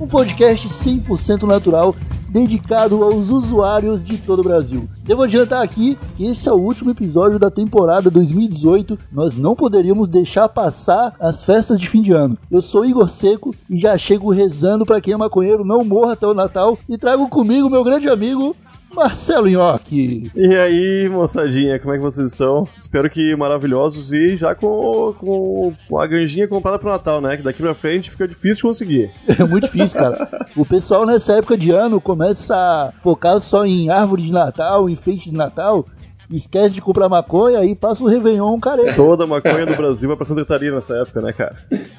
um podcast 100% natural dedicado aos usuários de todo o Brasil. Devo adiantar aqui que esse é o último episódio da temporada 2018. Nós não poderíamos deixar passar as festas de fim de ano. Eu sou Igor Seco e já chego rezando para quem é maconheiro não morra até o Natal e trago comigo meu grande amigo Marcelo Nhoque. E aí, moçadinha, como é que vocês estão? Espero que maravilhosos e já com, com, com a ganjinha comprada pro Natal, né? Que daqui pra frente fica difícil de conseguir. É muito difícil, cara. O pessoal nessa época de ano começa a focar só em árvore de Natal, enfeite de Natal, esquece de comprar maconha e passa o Réveillon careca. Toda a maconha do Brasil vai pra Santa Catarina nessa época, né, cara?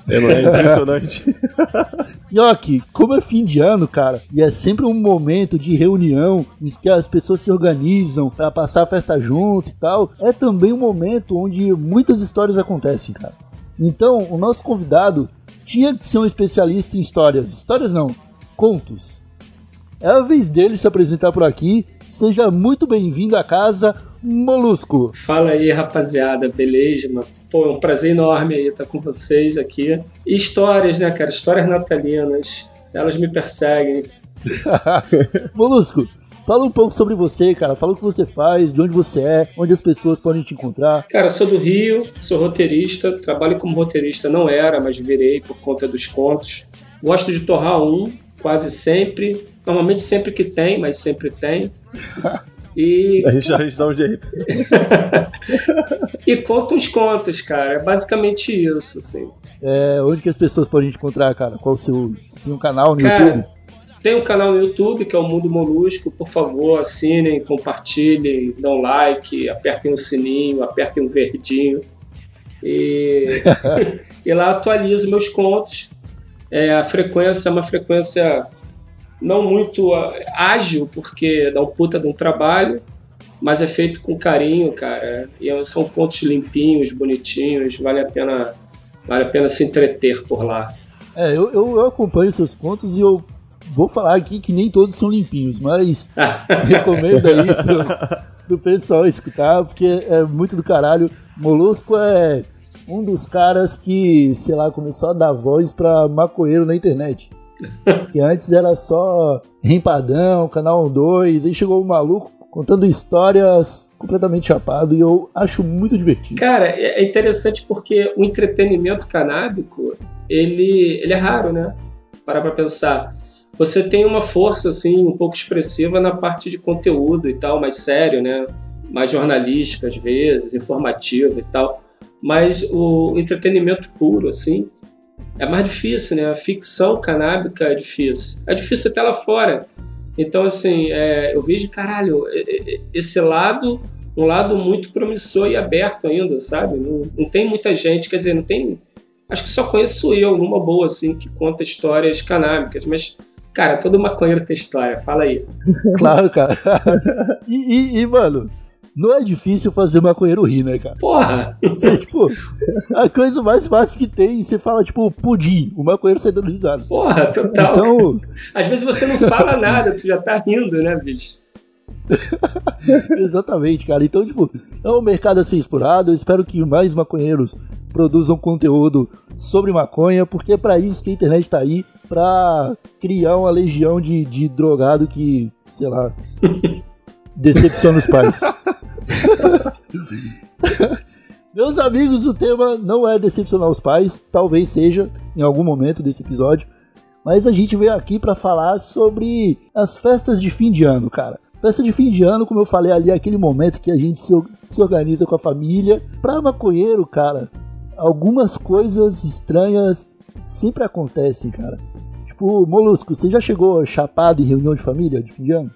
É, é impressionante. Nhoque, como é fim de ano, cara, e é sempre um momento de reunião em que as pessoas se organizam pra passar a festa junto e tal, é também um momento onde muitas histórias acontecem, cara. Então, o nosso convidado tinha que ser um especialista em histórias. Histórias não, contos. É a vez dele se apresentar por aqui. Seja muito bem-vindo à casa, Molusco. Fala aí, rapaziada, beleza? Mano? Pô, é um prazer enorme aí estar com vocês aqui. E histórias, né, cara? Histórias natalinas. Elas me perseguem. Molusco, fala um pouco sobre você, cara. Fala o que você faz, de onde você é, onde as pessoas podem te encontrar. Cara, sou do Rio, sou roteirista, trabalho como roteirista, não era, mas virei por conta dos contos. Gosto de torrar um, quase sempre. Normalmente sempre que tem, mas sempre tem. E, A gente, a gente dá um jeito. e conto uns contos, cara. É basicamente isso, assim. É, onde que as pessoas podem te encontrar, cara? Qual o seu. Você tem um canal no YouTube? Cara, tem um canal no YouTube que é o Mundo Molusco. Por favor, assinem, compartilhem, dão like, apertem o sininho, apertem o verdinho. E, e lá atualizo meus contos. É, a frequência é uma frequência não muito ah, ágil, porque dá um puta de um trabalho, mas é feito com carinho, cara. E são contos limpinhos, bonitinhos, vale a pena, vale a pena se entreter por lá. É, eu, eu, eu acompanho seus contos e eu vou falar aqui que nem todos são limpinhos, mas recomendo aí pro, pro pessoal escutar, porque é muito do caralho. Molusco é um dos caras que, sei lá, começou a dar voz pra maconheiro na internet. Que antes era só Rempadão, Canal 2, aí chegou o maluco contando histórias completamente chapado e eu acho muito divertido. Cara, é interessante porque o entretenimento canábico, ele, ele é raro, né? Parar pra pensar. Você tem uma força, assim, um pouco expressiva na parte de conteúdo e tal, mais sério, né? Mais jornalístico, às vezes, informativo e tal. Mas o entretenimento puro, assim, é mais difícil, né? A ficção canábica é difícil. É difícil até lá fora. Então, assim, é, eu vejo, caralho, esse lado, um lado muito promissor e aberto ainda, sabe? Não, não tem muita gente, quer dizer, não tem. Acho que só conheço eu, numa boa, assim, que conta histórias canábicas, mas. Cara, todo maconheiro tem história, fala aí. Claro, cara. E, e- e, mano, não é difícil fazer maconheiro rir, né, cara? Porra! Você, tipo, a coisa mais fácil que tem, você fala, tipo, pudim, o maconheiro sai dando risada. Porra, total. Então, Às vezes você não fala nada, tu já tá rindo, né, bicho? exatamente, cara. Então, tipo, é um mercado a ser explorado. Eu espero que mais maconheiros produzam conteúdo sobre maconha, porque é pra isso que a internet tá aí, pra criar uma legião de, de drogado que, sei lá, decepciona os pais. Meus amigos, o tema não é decepcionar os pais, talvez seja em algum momento desse episódio, mas a gente veio aqui pra falar sobre as festas de fim de ano, cara. Festa de fim de ano, como eu falei ali, é aquele momento que a gente se, se organiza com a família. Pra maconheiro, cara, algumas coisas estranhas sempre acontecem, cara. Tipo, Molusco, você já chegou chapado em reunião de família de fim de ano?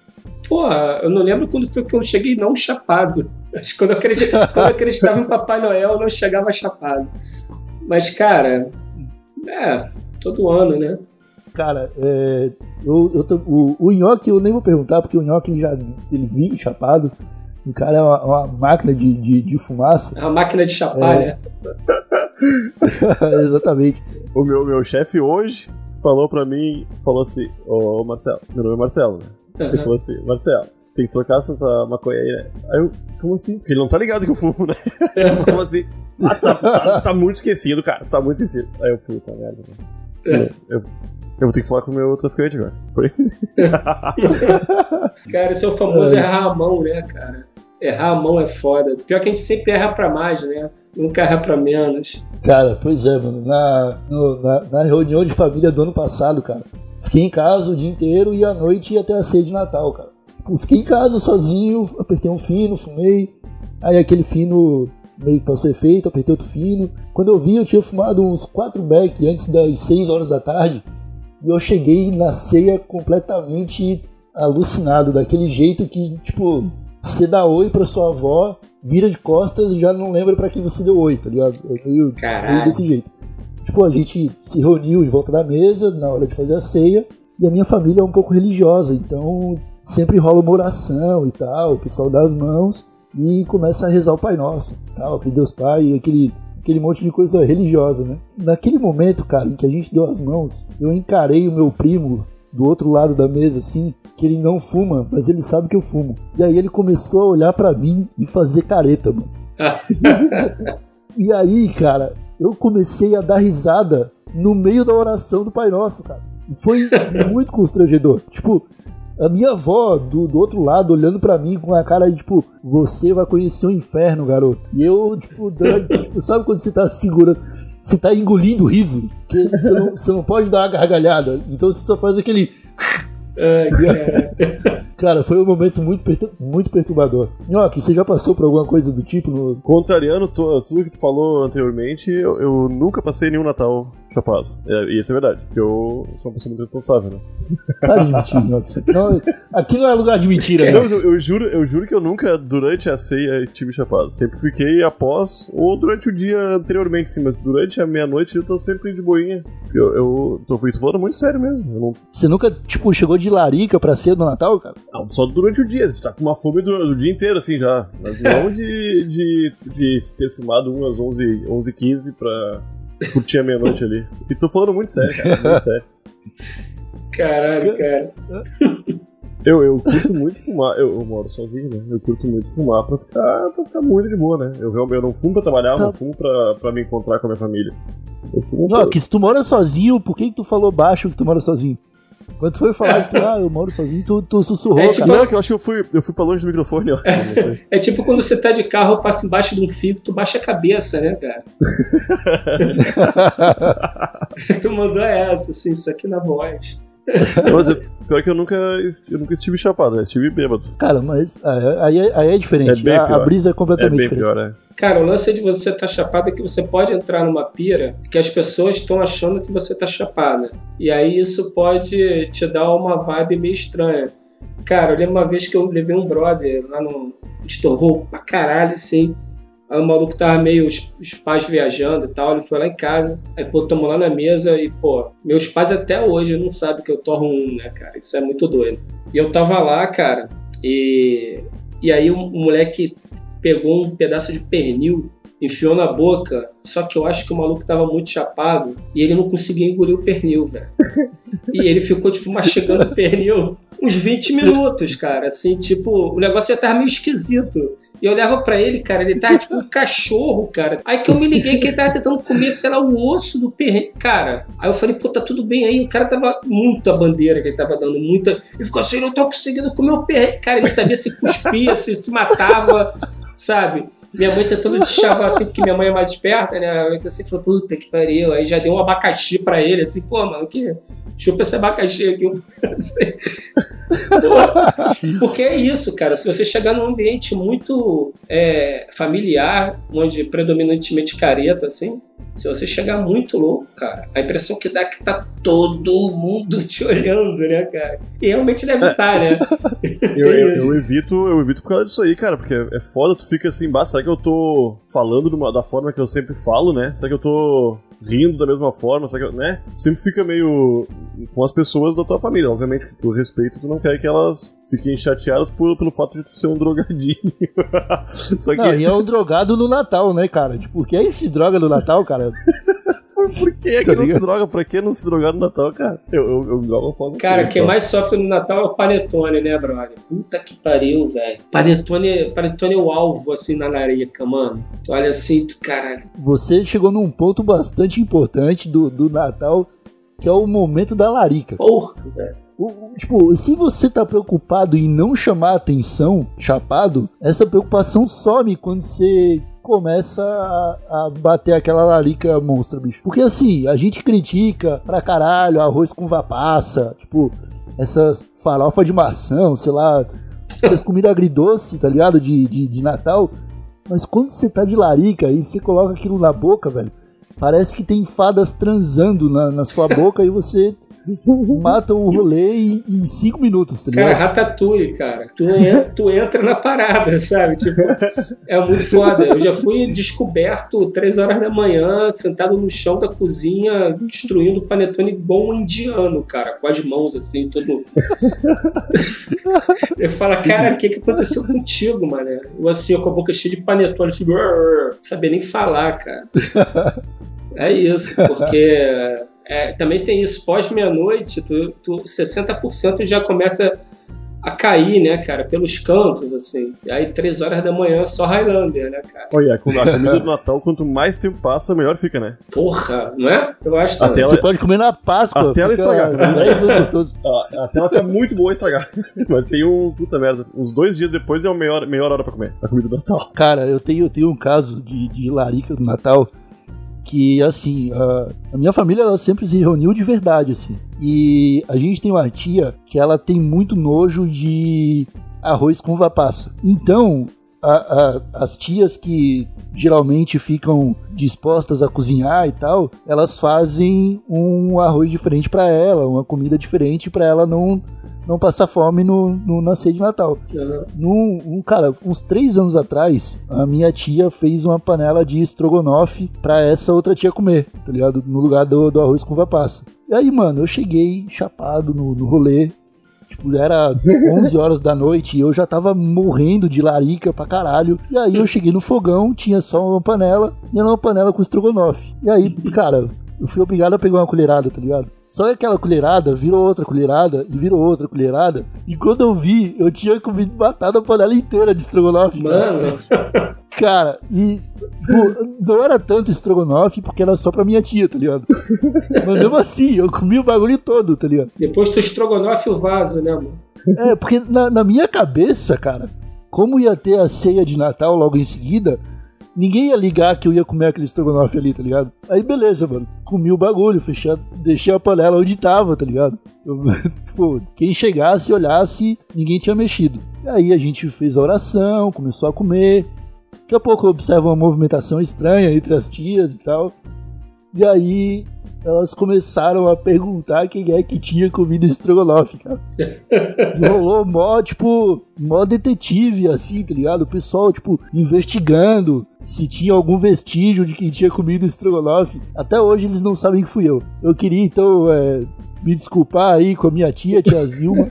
Porra, eu não lembro quando foi que eu cheguei não chapado. Acho que quando eu, acredit... quando eu acreditava em Papai Noel, eu não chegava chapado. Mas, cara, é, todo ano, né? Cara, é, eu, eu tô- o, o Nhoque eu nem vou perguntar, porque o Nhoque ele já ele vive chapado. O cara é uma, uma máquina de, de, de fumaça. É uma máquina de chapar, É. né? Exatamente. O meu, meu chefe hoje falou pra mim, falou assim, ô Marcelo, meu nome é Marcelo, né? Ele falou assim, Marcelo, tem que trocar essa maconha aí, né? Aí eu, como assim? Porque ele não tá ligado que eu fumo, né? como assim? Ah, tá, tá, tá muito esquecido, cara, tá muito esquecido. Aí eu, puta merda, né? eu, eu vou ter que falar com o meu traficante agora. Cara, esse é o famoso errar a mão, né, cara? Errar a mão é foda. Pior que a gente sempre erra pra mais, né? Nunca erra pra menos. Cara, pois é, mano. Na, no- na, na reunião de família do ano passado, cara, fiquei em casa o dia inteiro e à noite ia até a ceia de Natal, cara. Tipo, fiquei em casa sozinho, apertei um fino, fumei. Aí aquele fino meio que passou efeito, apertei outro fino. Quando eu vi, eu tinha fumado uns 4 beck antes das 6 horas da tarde. E eu cheguei na ceia completamente alucinado, daquele jeito que, tipo, você dá oi pra sua avó, vira de costas e já não lembra pra quem você deu oi, tá ligado? É meio, meio desse jeito. Tipo, a gente se reuniu em volta da mesa na hora de fazer a ceia e a minha família é um pouco religiosa, então sempre rola uma oração e tal, o pessoal dá as mãos e começa a rezar o Pai Nosso, tal, pedir Deus Pai, aquele aquele monte de coisa religiosa, né? Naquele momento, cara, em que a gente deu as mãos, eu encarei o meu primo do outro lado da mesa, assim, que ele não fuma, mas ele sabe que eu fumo. E aí ele começou a olhar pra mim e fazer careta, mano. E aí, cara, eu comecei a dar risada no meio da oração do Pai Nosso, cara. E foi muito constrangedor. Tipo, a minha avó do, do outro lado olhando pra mim com a cara de tipo, você vai conhecer o inferno, garoto. E eu, tipo, dando, tipo, sabe quando você tá segurando, você tá engolindo o riso? Que você não, você não pode dar uma gargalhada. Então você só faz aquele. Ai, cara. Cara, foi um momento muito, pertur- muito perturbador. Nhoque, você já passou por alguma coisa do tipo no, Contrariando tudo que tu falou anteriormente, eu, eu nunca passei nenhum Natal chapado. É, e isso é verdade, porque eu sou uma pessoa muito responsável, né? Mentir, Nhoque. Não, aqui não é lugar de mentira, Não, né? eu, eu juro, eu juro que eu nunca, durante a ceia, estive chapado. Sempre fiquei após, ou durante o dia anteriormente, sim, mas durante a meia-noite eu tô sempre de boinha. Eu, eu tô, tô falando muito sério mesmo. Não, Você nunca, tipo, chegou de larica pra ceia do Natal, cara? não, só durante o dia, tu tá com uma fome do, do dia inteiro, assim, já. Mas não de, de, de ter fumado umas 11, 11 15 pra curtir a meia-noite ali. E tô falando muito sério, cara, muito sério. Caralho, cara. Eu, eu curto muito fumar, eu, eu moro sozinho, né? Eu curto muito fumar pra ficar, pra ficar muito de boa, né? Eu, realmente- eu não fumo pra trabalhar, eu Tá. não fumo pra, pra me encontrar com a minha família. Eu fumo Não, pra... que se tu mora sozinho, por que, que tu falou baixo que tu mora sozinho? Quando tu foi falar que tu, ah, eu moro sozinho, tu, tu sussurrou, É, tipo, cara. Não, que eu acho que eu fui, eu fui pra longe do microfone, ó. Sei. É tipo quando você tá de carro, passa embaixo de um fio, tu baixa a cabeça, né, cara? tu mandou essa, assim, isso aqui na voz. Mas é, pior que eu nunca, eu nunca estive chapado, né? Estive bêbado. Cara, mas ah, aí, é- aí é diferente. É bem a, a brisa é É completamente bem diferente. pior, né? Cara, o lance de você estar chapado é que você pode entrar numa pira que as pessoas estão achando que você tá chapada. E aí isso pode te dar uma vibe meio estranha. Cara, eu lembro uma vez que eu levei um brother lá no. Estourou pra caralho, assim. Aí o maluco tava meio. Os, os pais viajando e tal. Ele foi lá em casa. Aí, pô, tamo lá na mesa e, pô, meus pais até hoje não sabem que eu torro um, né, cara? Isso é muito doido. E eu tava lá, cara, e. E aí o moleque pegou um pedaço de pernil, enfiou na boca, só que eu acho que o maluco tava muito chapado e ele não conseguia engolir o pernil, velho. E ele ficou, tipo, mastigando o pernil uns 20 minutos, cara. Assim, tipo, o negócio já tava meio esquisito. E eu olhava pra ele, cara, ele tava tipo um cachorro, cara. Aí que eu me liguei que ele tava tentando comer, sei lá, o osso do pernil. Cara, aí eu falei, pô, tá tudo bem aí. O cara tava muita bandeira que ele tava dando, muita. Ele ficou assim, não tô conseguindo comer o pernil. Cara, ele sabia se cuspia, se, se matava, sabe? Minha mãe tentando deschavar assim, porque minha mãe é mais esperta, né? Ela assim, falou, puta que pariu. Aí já deu um abacaxi pra ele, assim, pô, mano, que chupa esse abacaxi aqui. Assim. Pô, porque é isso, cara. Se você chegar num ambiente muito é, familiar, onde predominantemente careta, assim, se você chegar muito louco, cara, a impressão que dá é que tá todo mundo te olhando, né, cara? E realmente deve estar, né? Eu, eu, isso. eu evito, eu evito por causa disso aí, cara, porque é foda, tu fica assim, bah, será que eu tô falando uma- da forma que eu sempre falo, né? Será que eu tô rindo da mesma forma, sabe, né? Sempre fica meio com as pessoas da tua família. Obviamente, por respeito, tu não quer que elas fiquem chateadas por, pelo fato de tu ser um drogadinho. Que... Não, e é um drogado no Natal, né, cara? Tipo, quem é que se droga no Natal, cara? Por que, é que não se droga? Pra que não se drogar no Natal, cara? Eu, eu, eu jogo foda. Cara, quem mais sofre no Natal é o Panetone, né, brother? Puta que pariu, velho. Panetone, Panetone é o alvo, assim, na larica, mano. Tu olha assim, tu, caralho. Você chegou num ponto bastante importante do, do Natal, que é o momento da larica. Porra, velho. O- o- Tipo, se você tá preocupado em não chamar atenção, chapado, essa preocupação some quando você começa a, a bater aquela larica monstra, bicho. Porque assim, a gente critica pra caralho arroz com vapaça, tipo, essas farofa de maçã, sei lá, essas comidas agridoce, tá ligado? De, de, de Natal. Mas quando você tá de larica e você coloca aquilo na boca, velho, parece que tem fadas transando na, na sua boca e você mata o rolê em, em cinco minutos, tá Cara, ligado? ratatouille, cara. Tu, tu entra na parada, sabe? Tipo, é muito foda. Eu já fui descoberto três horas da manhã, sentado no chão da cozinha, destruindo o panetone igual um indiano, cara, com as mãos assim, tudo. Eu falo, cara, o que, que aconteceu contigo, mano? Eu assim, com a boca cheia de panetone, "Brrr", não sabia nem falar, cara. É isso, porque é, também tem isso, pós-meia-noite, tu, tu, 60% já começa a cair, né, cara, pelos cantos, assim. E aí, três horas da manhã, só Highlander, né, cara? Olha, a comida do Natal, quanto mais tempo passa, melhor fica, né? Porra, não é? Eu acho Até também. ela- Você pode comer na Páscoa, Até ela estragar. 10 vezes gostoso. A, a tela fica muito boa estragar. Mas tem um. Puta merda. Uns dois dias depois é a melhor, melhor hora pra comer a comida do Natal. Cara, eu tenho, eu tenho um caso de, de larica do Natal que, assim, a, a minha família ela sempre se reuniu de verdade, assim. E a gente tem uma tia que ela tem muito nojo de arroz com vapaça. Então, a- a- as tias que geralmente ficam dispostas a cozinhar e tal, elas fazem um arroz diferente pra ela, uma comida diferente pra ela não não passar fome no, no na ceia de Natal. Aham. Num, um, cara, uns três anos atrás, a minha tia fez uma panela de estrogonofe pra essa outra tia comer, tá ligado? No lugar do, do arroz com vapaça. E aí, mano, eu cheguei chapado no, no rolê. Tipo, era 11 horas da noite e eu já tava morrendo de larica pra caralho. E aí eu cheguei no fogão, tinha só uma panela e era uma panela com estrogonofe. E aí, cara, eu fui obrigado a pegar uma colherada, tá ligado? Só que aquela colherada virou outra colherada e virou outra colherada. E quando eu vi, eu tinha comido batata a panela inteira de estrogonofe. cara. Mano, Cara, e pô, não era tanto estrogonofe porque era só pra minha tia, tá ligado? Mas mesmo assim, eu comi o bagulho todo, tá ligado? depois tu estrogonofe o vaso, né, mano? É, porque na, na minha cabeça, cara, como ia ter a ceia de Natal logo em seguida, ninguém ia ligar que eu ia comer aquele estrogonofe ali, tá ligado? Aí beleza, mano. Comi o bagulho, fechei, a- deixei a panela onde tava, tá ligado? Tipo, quem chegasse e olhasse, ninguém tinha mexido. Aí a gente fez a oração, começou a comer. Daqui a pouco eu observo uma movimentação estranha entre as tias e tal. E aí elas começaram a perguntar quem é que tinha comido estrogonofe, cara. E rolou mó, tipo, mó detetive, assim, tá ligado? O pessoal, tipo, investigando se tinha algum vestígio de quem tinha comido estrogonofe. Até hoje eles não sabem que fui eu. Eu queria, então, é, me desculpar aí com a minha tia, tia Zilma.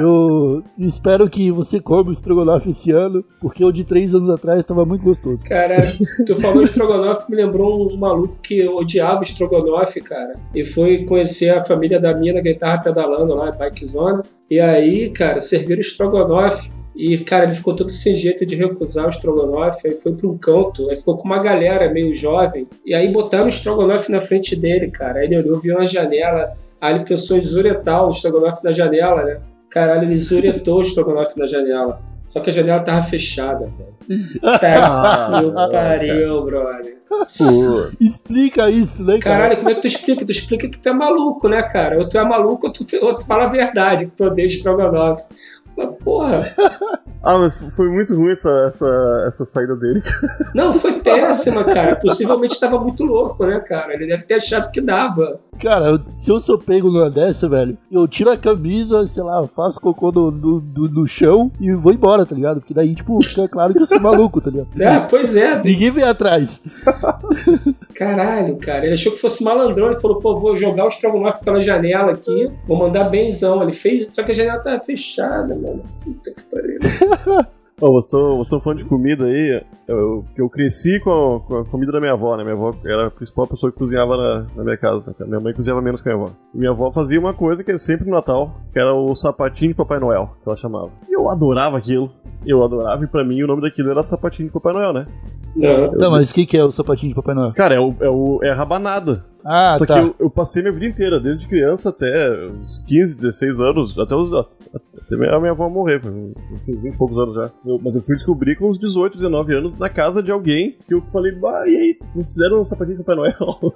Eu espero que você coma o estrogonofe esse ano, porque o de três anos atrás estava muito gostoso. Cara, tu falou estrogonofe, me lembrou um maluco que odiava estrogonofe, cara. E foi conhecer a família da mina que ele tava pedalando lá, bikezona. E aí, cara, serviram estrogonofe. E, cara, ele ficou todo sem jeito de recusar o estrogonofe. Aí foi pra um canto. Aí ficou com uma galera meio jovem. E aí botaram o estrogonofe na frente dele, cara. Aí ele olhou, viu uma janela. Aí ele pensou em zuretar o estrogonofe na janela, né? Caralho, ele zuretou o estrogonofe na janela. Só que a janela tava fechada, velho. Tá que pariu, brother. Explica isso, né, cara? Caralho, como é que tu explica? Tu explica que tu é maluco, né, cara? Ou tu é maluco ou tu, ou tu fala a verdade, que tu odeia estrogonofe. Porra. Ah, mas foi muito ruim essa, essa, essa saída dele. Não, foi péssima, cara. Possivelmente estava muito louco, né, cara? Ele deve ter achado que dava. Cara, se eu sou pego numa dessa, velho, eu tiro a camisa, sei lá, faço cocô no, no, no- no chão e vou embora, tá ligado? Porque daí, tipo, fica claro que eu sou maluco, tá ligado? É, pois é. Ninguém vem atrás. Caralho, cara. Ele achou que fosse malandrão. Ele falou, pô, vou jogar o estrogonofe pela janela aqui, vou mandar benzão. Ele fez isso, só que a janela tava fechada, mano. Puta que pariu. Ô, você tô, você tô falando de comida aí, eu, que eu cresci com a, com a comida da minha avó, né? Minha avó era a principal pessoa que cozinhava na, na minha casa. né? Minha mãe cozinhava menos que a minha avó. E minha avó fazia uma coisa que era sempre no Natal, que era o sapatinho de Papai Noel, que ela chamava. E eu adorava aquilo. Eu adorava, e pra mim o nome daquilo era sapatinho de Papai Noel, né? Não. Tá, mas o que, que é o sapatinho de Papai Noel? Cara, é, o, é, o, é a rabanada. Ah, Só tá. que eu, eu passei minha vida inteira, desde criança até uns 15, 16 anos, até, os, até a minha avó morrer, uns 20 e poucos anos já. Eu- mas eu fui descobrir com uns 18, 19 anos na casa de alguém que eu falei, bah, e aí, vocês fizeram um sapatinho de Papai Noel?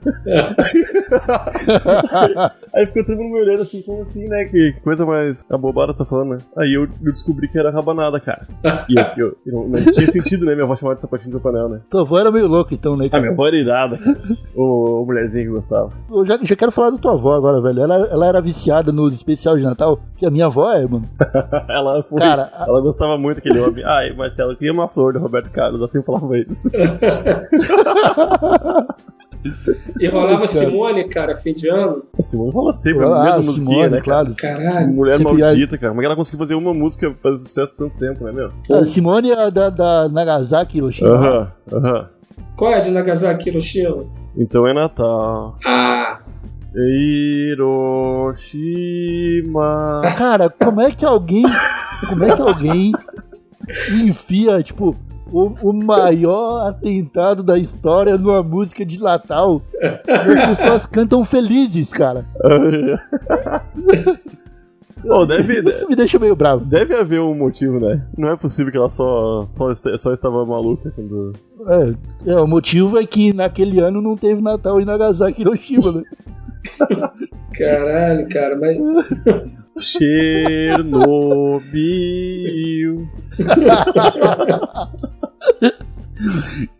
aí ficou todo mundo me olhando assim, como assim, né? Que que coisa mais abobada tá falando, né? Aí eu, eu descobri que era rabanada, cara. E eu, eu, eu não, não tinha sentido, né? Minha avó chamar de sapatinho de Papai Noel, né? Tua avó era meio louca, então, né? A cara? minha avó era irada, cara. Ô, mulherzinha que gostava. Eu já, já quero falar da tua avó agora, velho. Ela, ela era viciada nos especial de Natal, que a minha avó é, mano. Ela foi. Cara, a- Ela gostava muito daquele homem. Ai, Marcelo, eu queria uma flor do Roberto Carlos, assim falava isso. E rolava. Simone, cara, fim de ano. A Simone fala sempre a ah, mesma musiquinha, né? Claro. Caralho. Mulher maldita, cara. Como é que ela conseguiu fazer uma música fazer sucesso tanto tempo, né, meu? A Simone é da, da Nagasaki, Hiroshima. Aham, aham. Qual é a de Nagasaki Hiroshima? Então é Natal. Ah, Hiroshima. Cara, como é que alguém. Como é que alguém enfia, tipo, o, o maior atentado da história numa música de Natal? E as pessoas cantam felizes, cara. Pô, deve, Isso me deixa meio bravo. deve haver um motivo, né? Não é possível que ela só, só, só estava maluca quando. É, é, o motivo é que naquele ano não teve Natal em Nagasaki, Hiroshima, né? caralho, cara, mas. Chernobyl.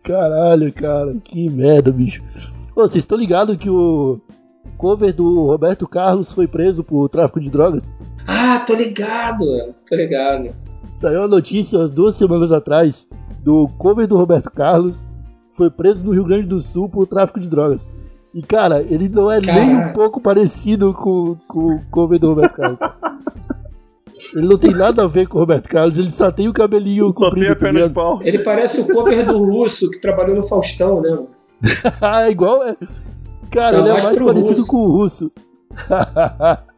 Caralho, cara, que merda, bicho. Ô, vocês estão ligados que o cover do Roberto Carlos foi preso por tráfico de drogas? Ah, tô ligado, tô ligado. Saiu a notícia umas duas semanas atrás do cover do Roberto Carlos foi preso no Rio Grande do Sul por tráfico de drogas. E, cara, ele não é nem um pouco parecido com, com o cover do Roberto Carlos. Ele não tem nada a ver com o Roberto Carlos, ele só tem o cabelinho Só tem a perna de pau. Ele parece o cover do russo que trabalhou no Faustão, né? mano? Ah, igual é. Cara, Tá ele é mais parecido russo. com o russo.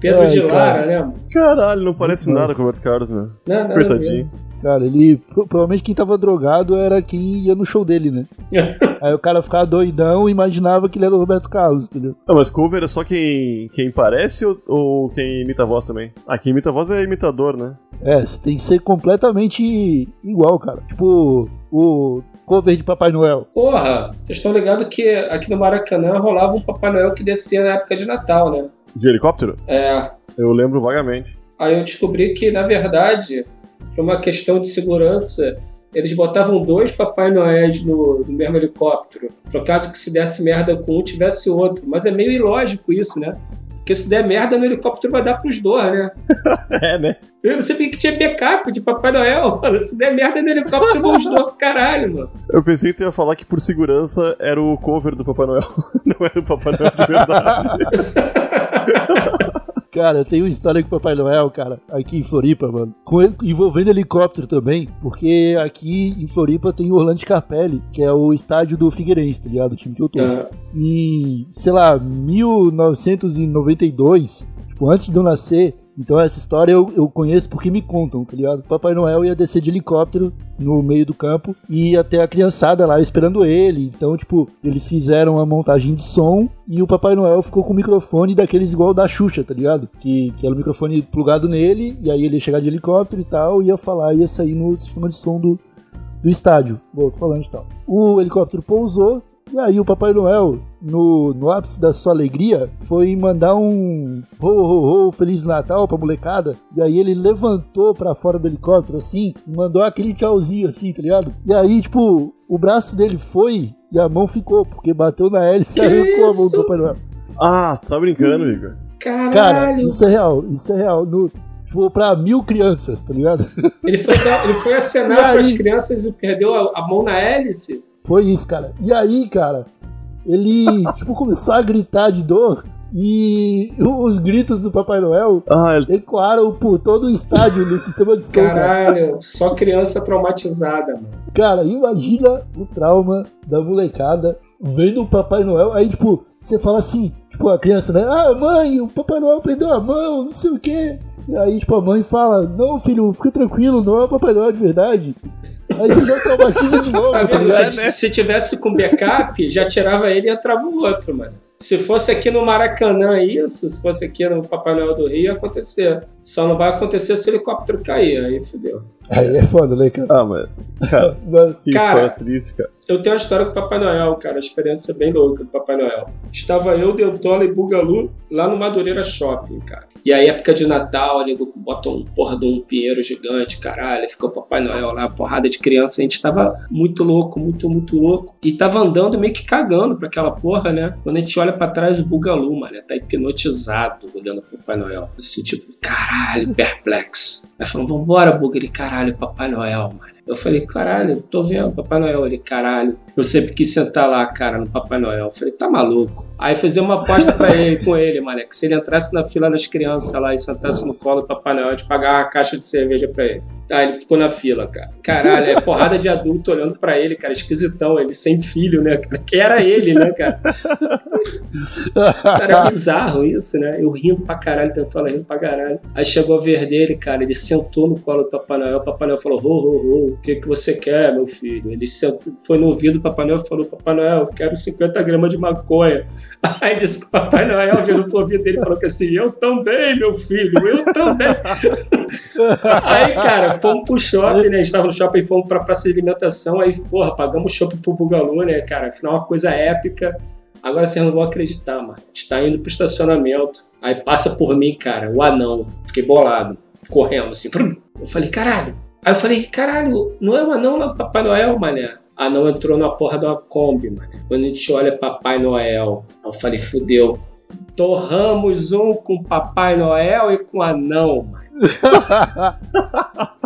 Pedro Ai, de cara. Lara, né? mano? Caralho, não parece nada com o Roberto Carlos, né? Não, nada a ver. Coitadinho. Cara, ele. pro- Provavelmente quem tava drogado era quem ia no show dele, né? Aí o cara ficava doidão e imaginava que ele era o Roberto Carlos, entendeu? Não, mas cover é só quem, quem parece ou, ou quem imita a voz também? Ah, quem imita a voz é imitador, né? É, você tem que ser completamente igual, cara. Tipo, o cover de Papai Noel. Porra, vocês estão ligados que aqui no Maracanã rolava um Papai Noel que descia na época de Natal, né? De helicóptero? É. Eu lembro vagamente. Aí eu descobri que, na verdade, por uma questão de segurança, eles botavam dois Papai Noéis no, no mesmo helicóptero. Por caso que se desse merda com um, tivesse outro. Mas é meio ilógico isso, né? Porque se der merda no helicóptero vai dar pros dois, né? É, né? Eu não sabia que tinha backup de Papai Noel, mano. Se der merda no helicóptero, vão os dois pro caralho, mano. Eu pensei que tu ia falar que por segurança era o cover do Papai Noel. Não era o Papai Noel de verdade. Cara, eu tenho uma história com o Papai Noel, cara, aqui em Floripa, mano. Ele- envolvendo helicóptero também, porque aqui em Floripa tem o Orlando Scarpelli, que é o estádio do Figueirense, tá ligado? O time que eu torço. Ah, em, sei lá, 1992, tipo, antes de eu nascer. Então essa história eu, eu conheço porque me contam, tá ligado? Papai Noel ia descer de helicóptero no meio do campo e ia ter a criançada lá esperando ele. Então, tipo, eles fizeram a montagem de som e o Papai Noel ficou com o microfone daqueles igual da Xuxa, tá ligado? Que, que era o microfone plugado nele e aí ele ia chegar de helicóptero e tal, ia falar, ia sair no sistema de som do, do estádio. Bom, tô falando tal. O helicóptero pousou e aí o Papai Noel no, no ápice da sua alegria, foi mandar um ho, ho, ho, Feliz Natal pra molecada. E aí ele levantou pra fora do helicóptero, assim, e mandou aquele tchauzinho, assim, tá ligado? E aí, tipo, o braço dele foi e a mão ficou, porque bateu na hélice e arrancou a mão do Papai Noel. Ah, você tá brincando, Igor. Caralho! Cara, isso é real, isso é real. No, tipo, pra mil crianças, tá ligado? Ele foi, dar- ele foi acenar E aí? para as crianças e perdeu a, a mão na hélice. Foi isso, cara. E aí, cara, ele, tipo, começou a gritar de dor e os gritos do Papai Noel Ah, ecoaram por todo o estádio no sistema de som, cara. Caralho, só criança traumatizada, mano. Cara, imagina o trauma da molecada vendo o Papai Noel. Aí, tipo, você fala assim, tipo, a criança, né? Ah, mãe, o Papai Noel prendeu a mão, não sei o quê. E aí, tipo, a mãe fala, não, filho, fica tranquilo, não é o Papai Noel de verdade. Aí você já traumatiza de novo, Tá tá ligado? Se, se tivesse com backup, já tirava ele e entrava o outro, mano. Se fosse aqui no Maracanã isso, se fosse aqui no Papai Noel do Rio, ia acontecer. Só não vai acontecer se o helicóptero cair, aí fudeu. Aí é foda, né, cara? Ah, mas. Cara, Cara. história triste, cara. Eu tenho uma história com o Papai Noel, cara, a experiência bem louca do Papai Noel. Estava eu, Dentola e Bugalu lá no Madureira Shopping, cara. E aí, época de Natal, nego bota um porra de um pinheiro gigante, caralho. Ficou o Papai Noel lá, porrada de criança. A gente tava muito louco, muito, muito louco. E tava andando meio que cagando pra aquela porra, né? Quando a gente olha pra trás, o Bugalu, mano, tá hipnotizado olhando pro Papai Noel. Assim, tipo, caralho, perplexo. Aí falando, vambora, Buga. Ele, caralho, Papai Noel, mano. Eu falei, caralho, tô vendo Papai Noel. Ele, caralho, eu sempre quis sentar lá, cara, no Papai Noel. Eu falei, tá maluco. Aí fazer uma aposta pra ele, com ele, mano, que se ele entrasse na fila das crianças lá e sentasse no colo do Papai Noel, de pagar uma caixa de cerveja pra ele. Aí ele ficou na fila, cara. Caralho, é porrada de adulto olhando pra ele, cara, esquisitão, ele sem filho, né? Que era ele, né, cara? Cara, é bizarro isso, né? Eu rindo pra caralho, Dentola rindo pra caralho. Aí chegou a ver dele, cara, ele sentou no colo do Papai Noel. O Papai Noel falou: Ho, ho, ho, o que, que você quer, meu filho? Ele sentou, foi no ouvido do Papai Noel e falou: Papai Noel, eu quero 50 gramas de maconha. Aí disse que o Papai Noel virou pro ouvido dele e falou que assim: Eu também, meu filho, eu também. Aí, cara, fomos pro shopping, né? A gente tava no shopping, fomos pra praça de alimentação. Aí, porra, pagamos shopping pro Bugalu, né, cara? Afinal, uma coisa épica. Agora vocês não vão acreditar, mano. A gente tá indo pro estacionamento. Aí passa por mim, cara, o anão. Fiquei bolado, correndo assim. Eu falei, caralho. Aí eu falei, caralho, não é o anão lá do Papai Noel, mané? Anão entrou na porra de uma Kombi, mané. Quando a gente olha Papai Noel, eu falei, fudeu. Torramos um com Papai Noel e com anão, mano.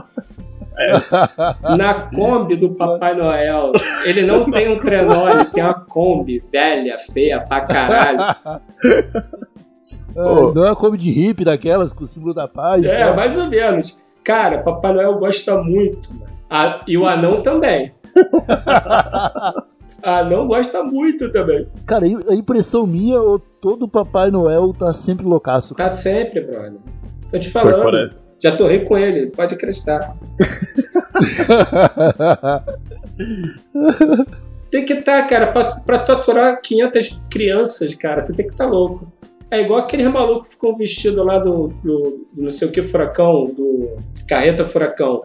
Na Kombi do Papai Noel. Ele não tem um trenó, ele tem uma Kombi velha, feia pra caralho. É, não é uma Kombi de hippie daquelas com o símbolo da paz. É, tá? mais ou menos. Cara, Papai Noel gosta muito, mano. Ah, e o anão também. anão gosta muito também. Cara, a impressão minha, todo Papai Noel tá sempre loucaço. Tá sempre, brother. Tô te Foi, falando. parece. Já torrei com ele, pode acreditar. Tem que estar, cara, pra, pra tu aturar 500 crianças, cara, tu tem que estar louco. É igual aqueles malucos que ficam vestidos lá do, do, do não sei o que furacão, do carreta furacão.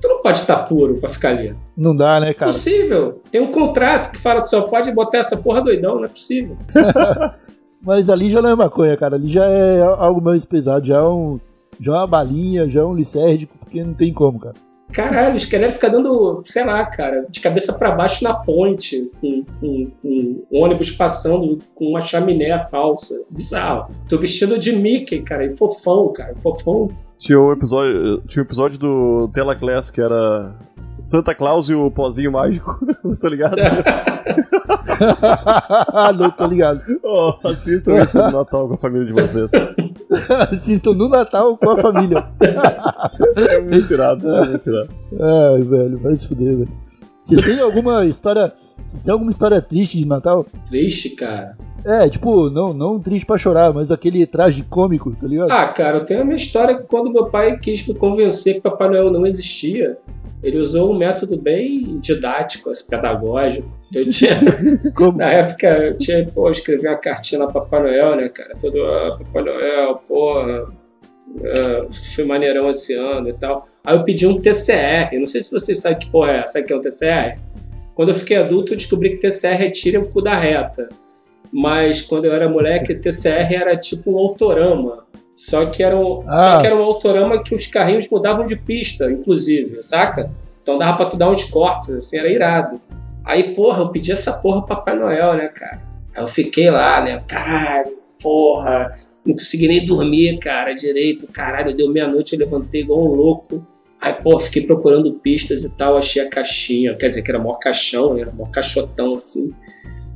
Tu não pode estar puro pra ficar ali. Não dá, né, cara? Possível. Tem um contrato que fala que só pode botar essa porra doidão, não é possível. Mas ali já não é maconha, cara. Ali já é algo mais pesado. Já é, um, já é uma balinha, já é um licérgico, porque não tem como, cara. Caralho, os caras ficar dando, sei lá, cara, de cabeça pra baixo na ponte, com, com- com um ônibus passando com uma chaminé falsa. Bizarro. Tô vestido de Mickey, cara, e fofão, cara. Fofão. Tinha um episódio, tinha um episódio do Tela Class que era Santa Claus e o pozinho mágico. Você tá ligado? não tô ligado. oh, assistam isso no Natal com a família de vocês. Assistam no Natal com a família. É muito irado, é muito irado. Ai, velho, vai se fuder, velho. Vocês têm alguma história. Vocês têm alguma história triste de Natal? Triste, cara. É, tipo, não, não triste pra chorar, mas aquele traje cômico, tá ligado? Ah, cara, eu tenho a minha história que quando meu pai quis me convencer que Papai Noel não existia, ele usou um método bem didático, assim, pedagógico. Eu tinha. Como? Na época, eu tinha, pô, eu escrevi uma cartinha lá pro Papai Noel, né, cara? Todo, ah, Papai Noel, porra, ah, fui maneirão esse ano e tal. Aí eu pedi um TCR, não sei se vocês sabem que porra é, sabe o que é um TCR? Quando eu fiquei adulto, eu descobri que TCR é tira o cu da reta. mas quando eu era moleque, TCR era tipo um autorama. Só que era um, Ah. só que era um autorama que os carrinhos mudavam de pista, inclusive, saca? Então dava pra tu dar uns cortes, assim, era irado. Aí, porra, eu pedi essa porra pro Papai Noel, né, cara? Aí eu fiquei lá, né? Caralho, porra. Não consegui nem dormir, cara, direito. Caralho, deu meia-noite, eu levantei igual um louco. Aí, pô, fiquei procurando pistas e tal, achei a caixinha. Quer dizer, que era maior caixão, né? Maior caixotão, assim.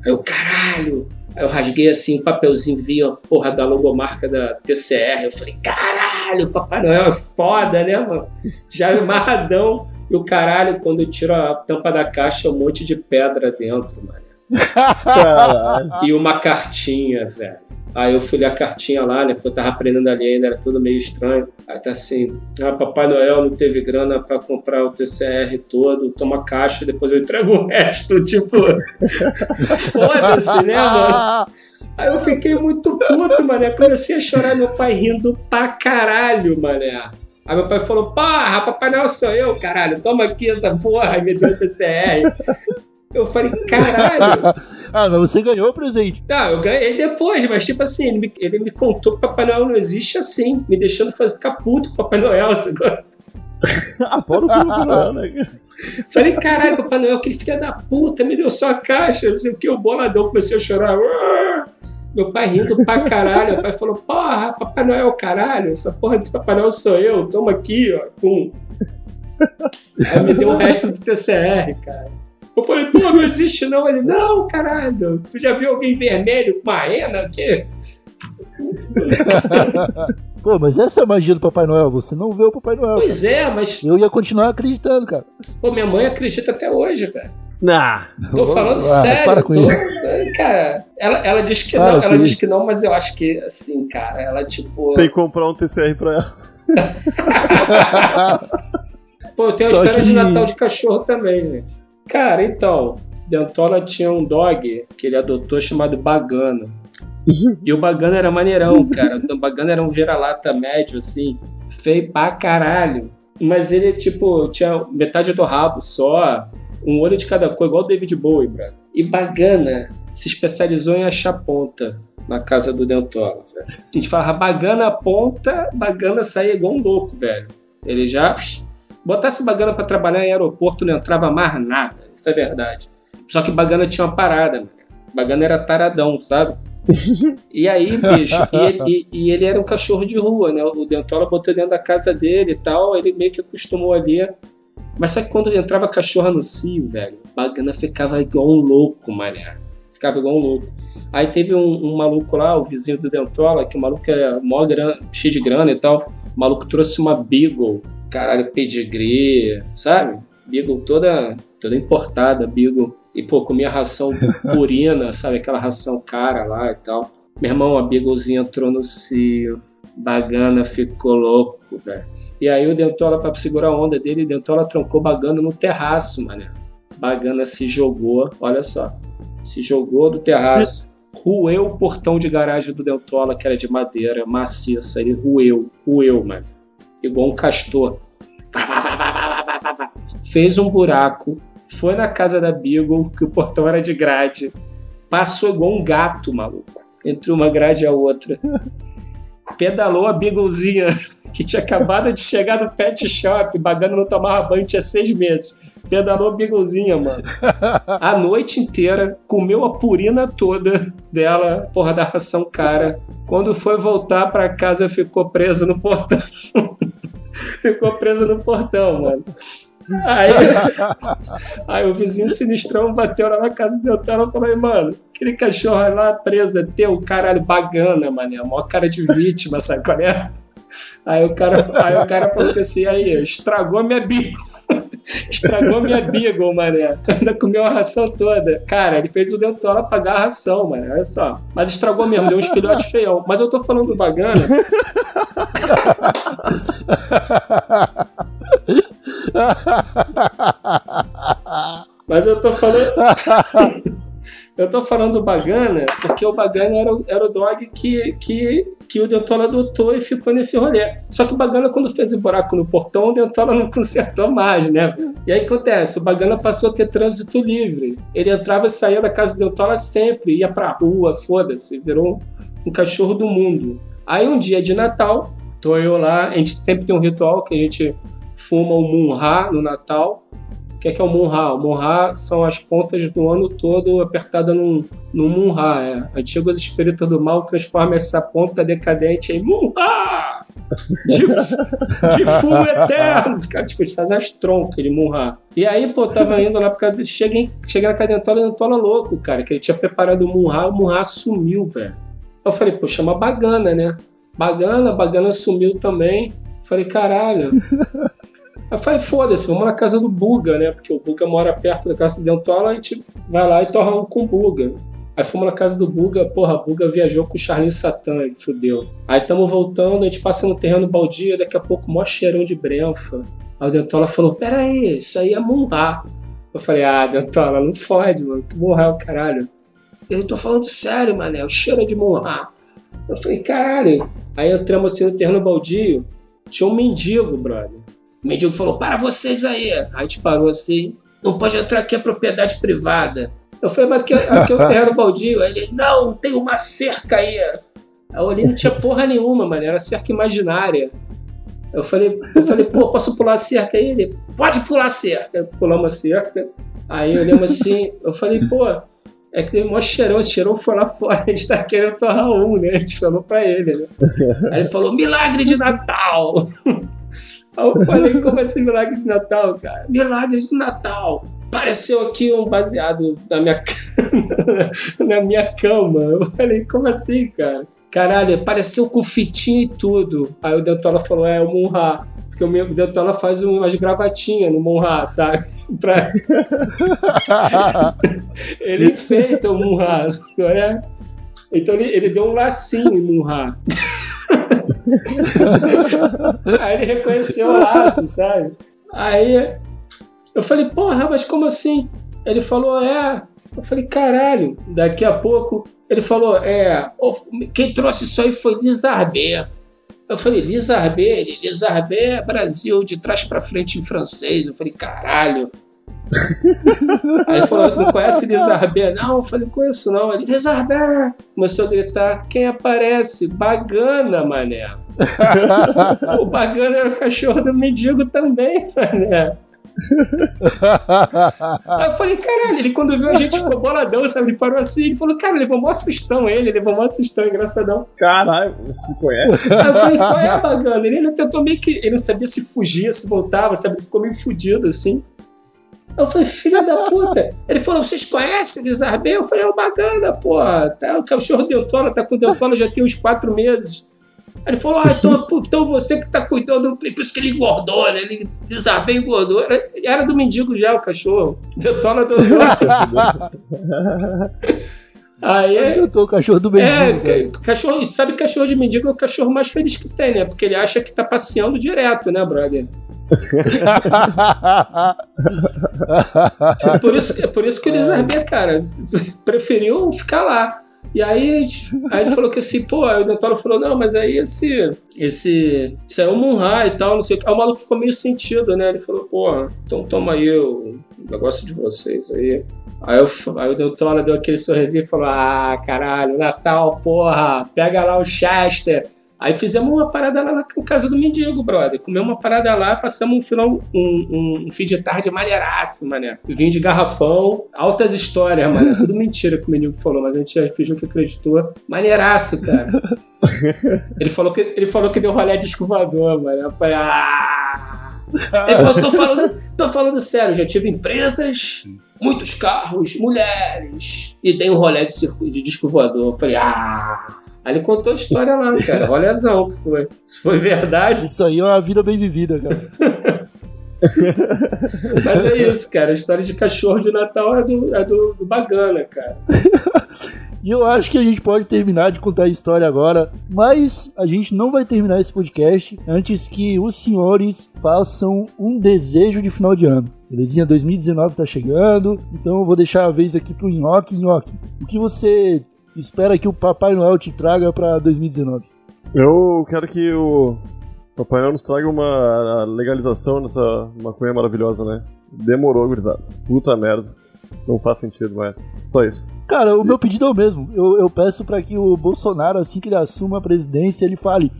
Aí eu, caralho. Aí eu rasguei assim um papelzinho, vi a porra da logomarca da TCR. Eu falei, caralho, Papai Noel é foda, né, mano? Já amarradão. E o caralho, quando eu tiro a tampa da caixa, é um monte de pedra dentro, mano. E uma cartinha, velho. Aí eu fui ler a cartinha lá, né? Porque eu tava aprendendo ali ainda, era tudo meio estranho. Aí tá assim: ah, Papai Noel não teve grana pra comprar o TCR todo, toma caixa, depois eu entrego o resto. Tipo, foda-se, né, mano? Aí eu fiquei muito puto, mané. Comecei a chorar, meu pai rindo pra caralho, mané. Aí meu pai falou: Porra, Papai Noel sou eu, caralho, toma aqui essa porra. Aí me deu o TCR. Eu falei: Caralho. ah, mas você ganhou o presente. Não, eu ganhei depois, mas tipo assim, ele me, ele me contou que Papai Noel não existe assim, me deixando fazer, ficar puto com Papai Noel. sacou? Ah, pau no cu do Papai Noel, né? Falei, caralho, Papai Noel, aquele filho da puta, me deu só a caixa, não sei o que, o boladão comecei a chorar. Meu pai rindo pra caralho, meu pai falou, porra, Papai Noel, caralho, essa porra desse Papai Noel sou eu, toma aqui, ó, pum. Aí me deu o resto do TCR, cara. Eu falei, pô, não existe não. Ele, não, caralho, tu já viu alguém vermelho com uma rena aqui? Pô, mas essa é a magia do Papai Noel. Você não vê o Papai Noel. Pois é, mas, Eu ia continuar acreditando, cara. pô, minha mãe acredita até hoje, velho. Nah. Tô falando Ah, sério. para com tô- isso. Cara, ela, ela diz que Para não, ela diz isso. que não, mas eu acho que, assim, cara, ela tipo. Você tem que comprar um TCR pra ela. Pô, eu tenho uma Só história de que- Natal de cachorro também, gente. Cara, então, Dentola tinha um dog que ele adotou chamado Bagana. E o Bagana era maneirão, cara. O Bagana era um vira-lata médio, assim, feio pra caralho. Mas ele, tipo, tinha metade do rabo só, um olho de cada cor, igual o David Bowie, brother. E Bagana se especializou em achar ponta na casa do Dentola, velho. A gente falava Bagana ponta, Bagana saía igual um louco, velho. Ele já botasse Bagana pra trabalhar em aeroporto, não entrava mais nada. Isso é verdade. Só que Bagana tinha uma parada, mano. Bagana era taradão, sabe? E aí, bicho, e ele, e- e ele era um cachorro de rua, né? O Dentola botou dentro da casa dele e tal, ele meio que acostumou ali. Mas só que quando entrava cachorra no cio, velho, Bagana ficava igual um louco, mané. Ficava igual um louco. Aí teve um, um maluco lá, o vizinho do Dentola, que o maluco é mó gran, cheio de grana e tal. O maluco trouxe uma Beagle, caralho, pedigree, sabe? Beagle toda, toda importada, Beagle. E, pô, comia ração purina, sabe? Aquela ração cara lá e tal. Meu irmão, a Beaglezinha entrou no cio. Bagana ficou louco, velho. E aí o Dentola, pra segurar a onda dele, o Dentola trancou Bagana no terraço, mano. Bagana se jogou, olha só. Se jogou do terraço. Rueu o portão de garagem do Dentola, que era de madeira, maciça. Ele rueu, rueu, mano. Igual um castor. Fez um buraco, foi na casa da Beagle, que o portão era de grade. Passou igual um gato, maluco. Entre uma grade e a outra. Pedalou a Beaglezinha, que tinha acabado de chegar do pet shop. Bagano não tomava banho, tinha seis meses. Pedalou a Beaglezinha, mano. A noite inteira, comeu a purina toda dela, porra da ração cara. Quando foi voltar pra casa, ficou preso no portão. ficou preso no portão, mano. Aí, aí o vizinho sinistrão bateu lá na casa do Deltano e falou: mano, aquele cachorro lá preso é teu, caralho, bagana, mané. A maior cara de vítima, sabe qual é? Aí o cara, aí o cara falou assim: aí, estragou minha Beagle. Estragou minha Beagle, mané. Ainda comeu a ração toda. Cara, ele fez o Dentola pagar a ração, mano. Olha só. Mas estragou mesmo, deu uns filhotes feião. Mas eu tô falando do Bagana. Mas eu tô falando. eu tô falando do Bagana porque o Bagana era, o- era o dog que, que, que o Dentola adotou e ficou nesse rolê. Só que o Bagana, quando fez o buraco no portão, o Dentola não consertou mais, né? E aí acontece, o Bagana passou a ter trânsito livre. Ele entrava e saía da casa do Dentola sempre, ia pra rua, foda-se, virou um, um cachorro do mundo. Aí um dia de Natal, tô eu lá, a gente sempre tem um ritual que a gente fuma o Munha no Natal. Que é, que é o Munha? O Munha são as pontas do ano todo apertadas num, num Munha. É. Antigos espíritos do mal transformam essa ponta decadente em Munha! De, de fumo eterno! Os caras tipo, fazem as troncas de Munha. E aí, pô, tava indo lá, porque cheguei, cheguei na cadentola e Dentola louco, cara, que ele tinha preparado o Munha, o Munha sumiu, velho. Eu falei, pô, chama Bagana, né? Bagana, Bagana sumiu também. Falei, caralho. Aí falei, foda-se, vamos na casa do Buga, né? Porque o Buga mora perto da casa do Dentola, a gente vai lá e torra um com o Buga. Aí fomos na casa do Buga, porra, Buga viajou com o Charlinho Satã, e fudeu. Aí estamos voltando, a gente passa no terreno baldio, daqui a pouco mó cheirão de brenfa. Aí o Dentola falou, pera aí, isso aí é Munra. Eu falei, ah, Dentola, não fode, mano, que Munra é o caralho. Eu tô falando sério, mané, o cheiro é de Munra. Eu falei, caralho. Aí entramos assim no terreno baldio, tinha um mendigo, brother. O mendigo falou: Para vocês aí. Aí a gente parou assim: Não pode entrar aqui, é propriedade privada. Eu falei: Mas aqui, aqui é o terreno baldio. Aí ele: Não, tem uma cerca aí. A olhei não tinha porra nenhuma, mano. Era cerca imaginária. Eu falei, eu falei, pô, posso pular a cerca aí? Ele, pode pular a cerca. Pulamos a cerca. Aí olhamos assim, eu falei, pô, é que deu um cheirão, esse cheirão foi lá fora, a gente tá querendo torrar um, né? A gente falou pra ele, né? Aí ele falou, milagre de Natal! Aí eu falei, como assim milagre de Natal, cara? Milagre de Natal! Apareceu aqui um baseado na minha, na minha cama. Eu falei, como assim, cara? Caralho, apareceu com fitinha e tudo. Aí o Dentola falou, é, o Munra. Porque o meu Dentola faz umas gravatinhas no Munra, sabe? Pra... ele enfeita o Munra, né? Então ele, ele deu um lacinho em Munra. Aí ele reconheceu o laço, sabe? Aí eu falei, porra, mas como assim? Ele falou, é. Eu falei, caralho. Daqui a pouco ele falou, é. Quem trouxe isso aí foi Lizarbé. Eu falei, Lizarbé? Ele, Lizarbé é Brasil de trás para frente em francês. Eu falei, caralho. Aí ele falou, não conhece Lizarbé? Não, eu falei, conheço não. Ele, Lizarbé! Começou a gritar, quem aparece? Bagana, mané. o Bagana era o cachorro do mendigo também, mané. Aí eu falei, caralho, ele quando viu a gente ficou boladão, sabe? Ele parou assim, ele falou, cara, levou mó sustão ele, ele levou mó sustão, engraçadão. Caralho, você conhece? Aí eu falei, qual é a bagana? Ele ainda tentou meio que. Ele não sabia se fugia, se voltava, sabe? Ele ficou meio fudido assim. Eu falei, filha da puta. Ele falou, vocês conhecem Lizarbé? Eu falei, é o bagana, pô. Tá, o cachorro dentola, tá com dentola já tem uns quatro meses. Ele falou, ah, então, então você que tá cuidando, por isso que ele engordou, né? Ele Lizarbé engordou. Era, era do mendigo já, o cachorro. Dentola do. Aí Eu tô o cachorro do mendigo. é, ca- cachorro, sabe que cachorro de mendigo é o cachorro mais feliz que tem, né? Porque ele acha que tá passeando direto, né, brother? É por isso, é por isso que o Lizarbé, cara, preferiu ficar lá. E aí, aí ele falou que assim, pô, aí o Dentola falou, não, mas aí esse. Esse. Isso aí é um Munra e tal, não sei o que. Aí o maluco ficou meio sentido, né? Ele falou, porra, então toma aí o negócio de vocês aí. Aí, eu, aí o deu aquele sorrisinho e falou: Ah, caralho, Natal, porra, pega lá o Chester. Aí fizemos uma parada lá na casa do mendigo, brother. Comemos uma parada lá, passamos um final, um, um, um fim de tarde maneiraço, mané. Vinho de garrafão, altas histórias, mané. Tudo mentira que o mendigo falou, mas a gente fingiu que acreditou. Maneiraço, cara. Ele falou que, ele falou que deu rolé de escovador, mano. Eu falei, ah. Ele falou, tô falando, tô falando sério, já tive empresas, muitos carros, mulheres, e dei um rolé de, circo, de disco voador. Eu falei, ah. Aí ele contou a história lá, cara. Rolézão que foi. Se foi verdade. Isso aí é uma vida bem vivida, cara. Mas é isso, cara. A história de cachorro de Natal é do, é do, do Bagana, cara. E eu acho que a gente pode terminar de contar a história agora, mas a gente não vai terminar esse podcast antes que os senhores façam um desejo de final de ano. Belezinha? 2019 tá chegando, então eu vou deixar a vez aqui pro Nhoque. Nhoque, o que você espera que o Papai Noel te traga pra 2019? Eu quero que o Papai Noel nos traga uma legalização dessa maconha maravilhosa, né? Demorou, gurizada. Puta merda. Não faz sentido mais. Só isso. Cara, o meu pedido é o mesmo. Eu, eu peço para que o Bolsonaro, assim que ele assuma a presidência, ele fale: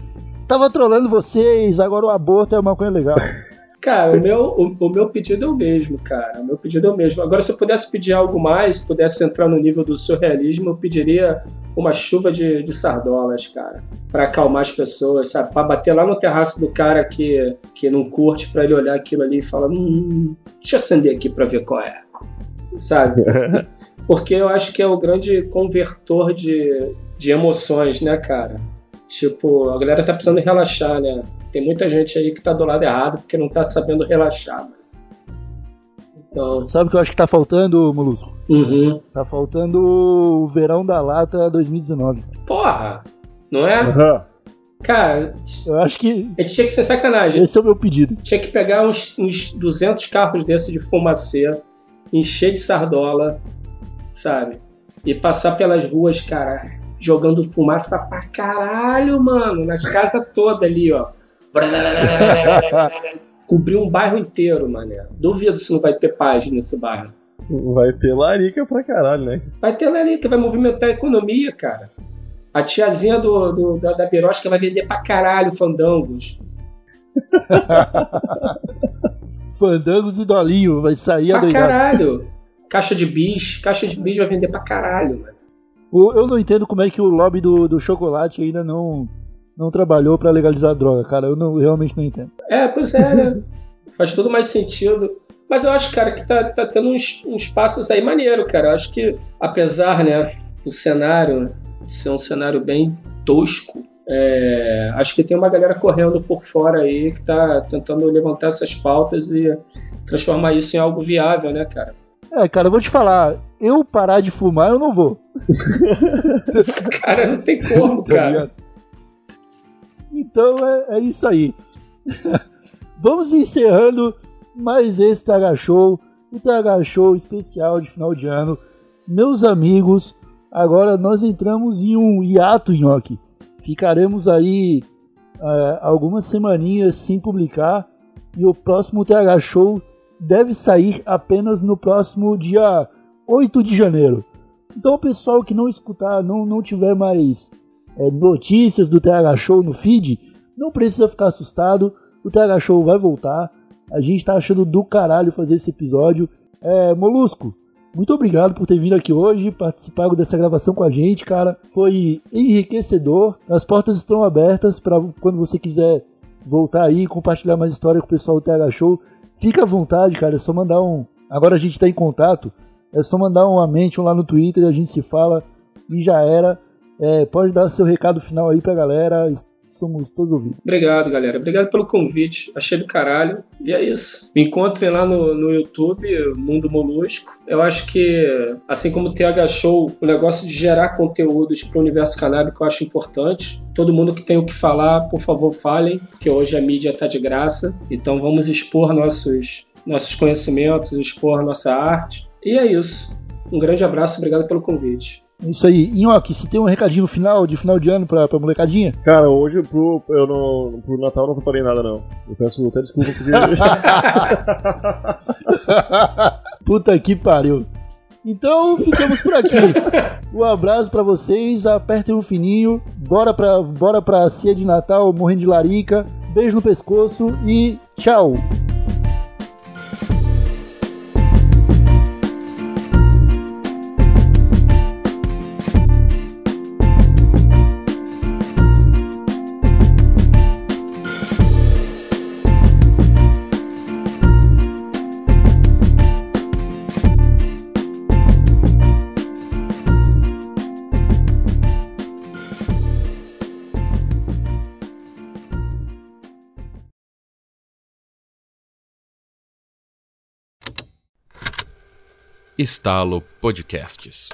tava trolando vocês, agora o aborto é uma coisa legal. Cara, o meu, o, o, meu pedido é o mesmo, cara. O meu pedido é o mesmo. Agora, se eu pudesse pedir algo mais, se pudesse entrar no nível do surrealismo, eu pediria uma chuva de, de sardolas, cara. para acalmar as pessoas, sabe? Pra bater lá no terraço do cara que, que não curte, pra ele olhar aquilo ali e falar: hum, deixa eu acender aqui pra ver qual é. Sabe? Porque eu acho que é o grande convertor de, de emoções, né, cara? Tipo, a galera tá precisando relaxar, né? Tem muita gente aí que tá do lado errado porque não tá sabendo relaxar, mano. Então... Sabe o que eu acho que tá faltando, Molusco? Uhum. Tá faltando o Verão da Lata 2019. Porra! Não é? Uhum. Cara, eu acho que. A gente tinha que ser sacanagem. Esse é o meu pedido. Tinha que pegar uns, uns 200 carros desses de fumacê, encher de sardola, sabe? E passar pelas ruas, cara, jogando fumaça pra caralho, mano, nas casas todas ali, ó. Cobriu um bairro inteiro, mané. Duvido se não vai ter paz nesse bairro. Vai ter larica pra caralho, né? Vai ter larica, vai movimentar a economia, cara. A tiazinha do, do da, da Birosca vai vender pra caralho fandangos. fandangos e dolinho, vai sair a Pra caralho. Caixa de bis, caixa de bis vai vender pra caralho, mano. Eu não entendo como é que o lobby do, do chocolate ainda não, não trabalhou para legalizar a droga, cara. Eu não, realmente não entendo. É, pois é, né? Faz todo mais sentido. Mas eu acho, cara, que tá, tá tendo uns, uns passos aí maneiro, cara. Eu acho que, apesar, né, do cenário ser um cenário bem tosco, é, acho que tem uma galera correndo por fora aí que tá tentando levantar essas pautas e transformar isso em algo viável, né, cara? É, cara, eu vou te falar, eu parar de fumar, eu não vou. cara, não tem como, tá cara. Então é, é isso aí. Vamos encerrando mais esse TH Show, o TH Show especial de final de ano. Meus amigos, agora nós entramos em um hiato, Nhoque. Ficaremos aí é, algumas semaninhas sem publicar e o próximo TH Show deve sair apenas no próximo dia 8 de janeiro. Então, o pessoal que não escutar, não, não tiver mais é, notícias do TH Show no feed, não precisa ficar assustado. O TH Show vai voltar. A gente tá achando do caralho fazer esse episódio. É, Molusco, muito obrigado por ter vindo aqui hoje, participado dessa gravação com a gente, cara. Foi enriquecedor. As portas estão abertas para quando você quiser voltar aí compartilhar mais história com o pessoal do TH Show. Fica à vontade, cara. É só mandar um. Agora a gente tá em contato. É só mandar uma mention lá no Twitter, a gente se fala e já era. É, pode dar seu recado final aí pra galera. Somos todos ouvidos. Obrigado, galera. Obrigado pelo convite. Achei do caralho. E é isso. Me encontrem lá no, no YouTube, Mundo Molusco. Eu acho que, assim como o TH Show, o negócio de gerar conteúdos para o universo canábico eu acho importante. Todo mundo que tem o que falar, por favor, falem, porque hoje a mídia está de graça. Então vamos expor nossos, nossos conhecimentos, expor nossa arte. E é isso. Um grande abraço, obrigado pelo convite. Isso aí. Inhoque, se tem um recadinho final, de final de ano pra, pra molecadinha? Cara, hoje pro, eu não, pro Natal não preparei nada, não. Eu peço até desculpa porque. Puta que pariu. Então ficamos por aqui. Um abraço para vocês, apertem um fininho, bora pra, bora pra ceia de Natal morrendo de larica, beijo no pescoço e tchau! Estalo Podcasts.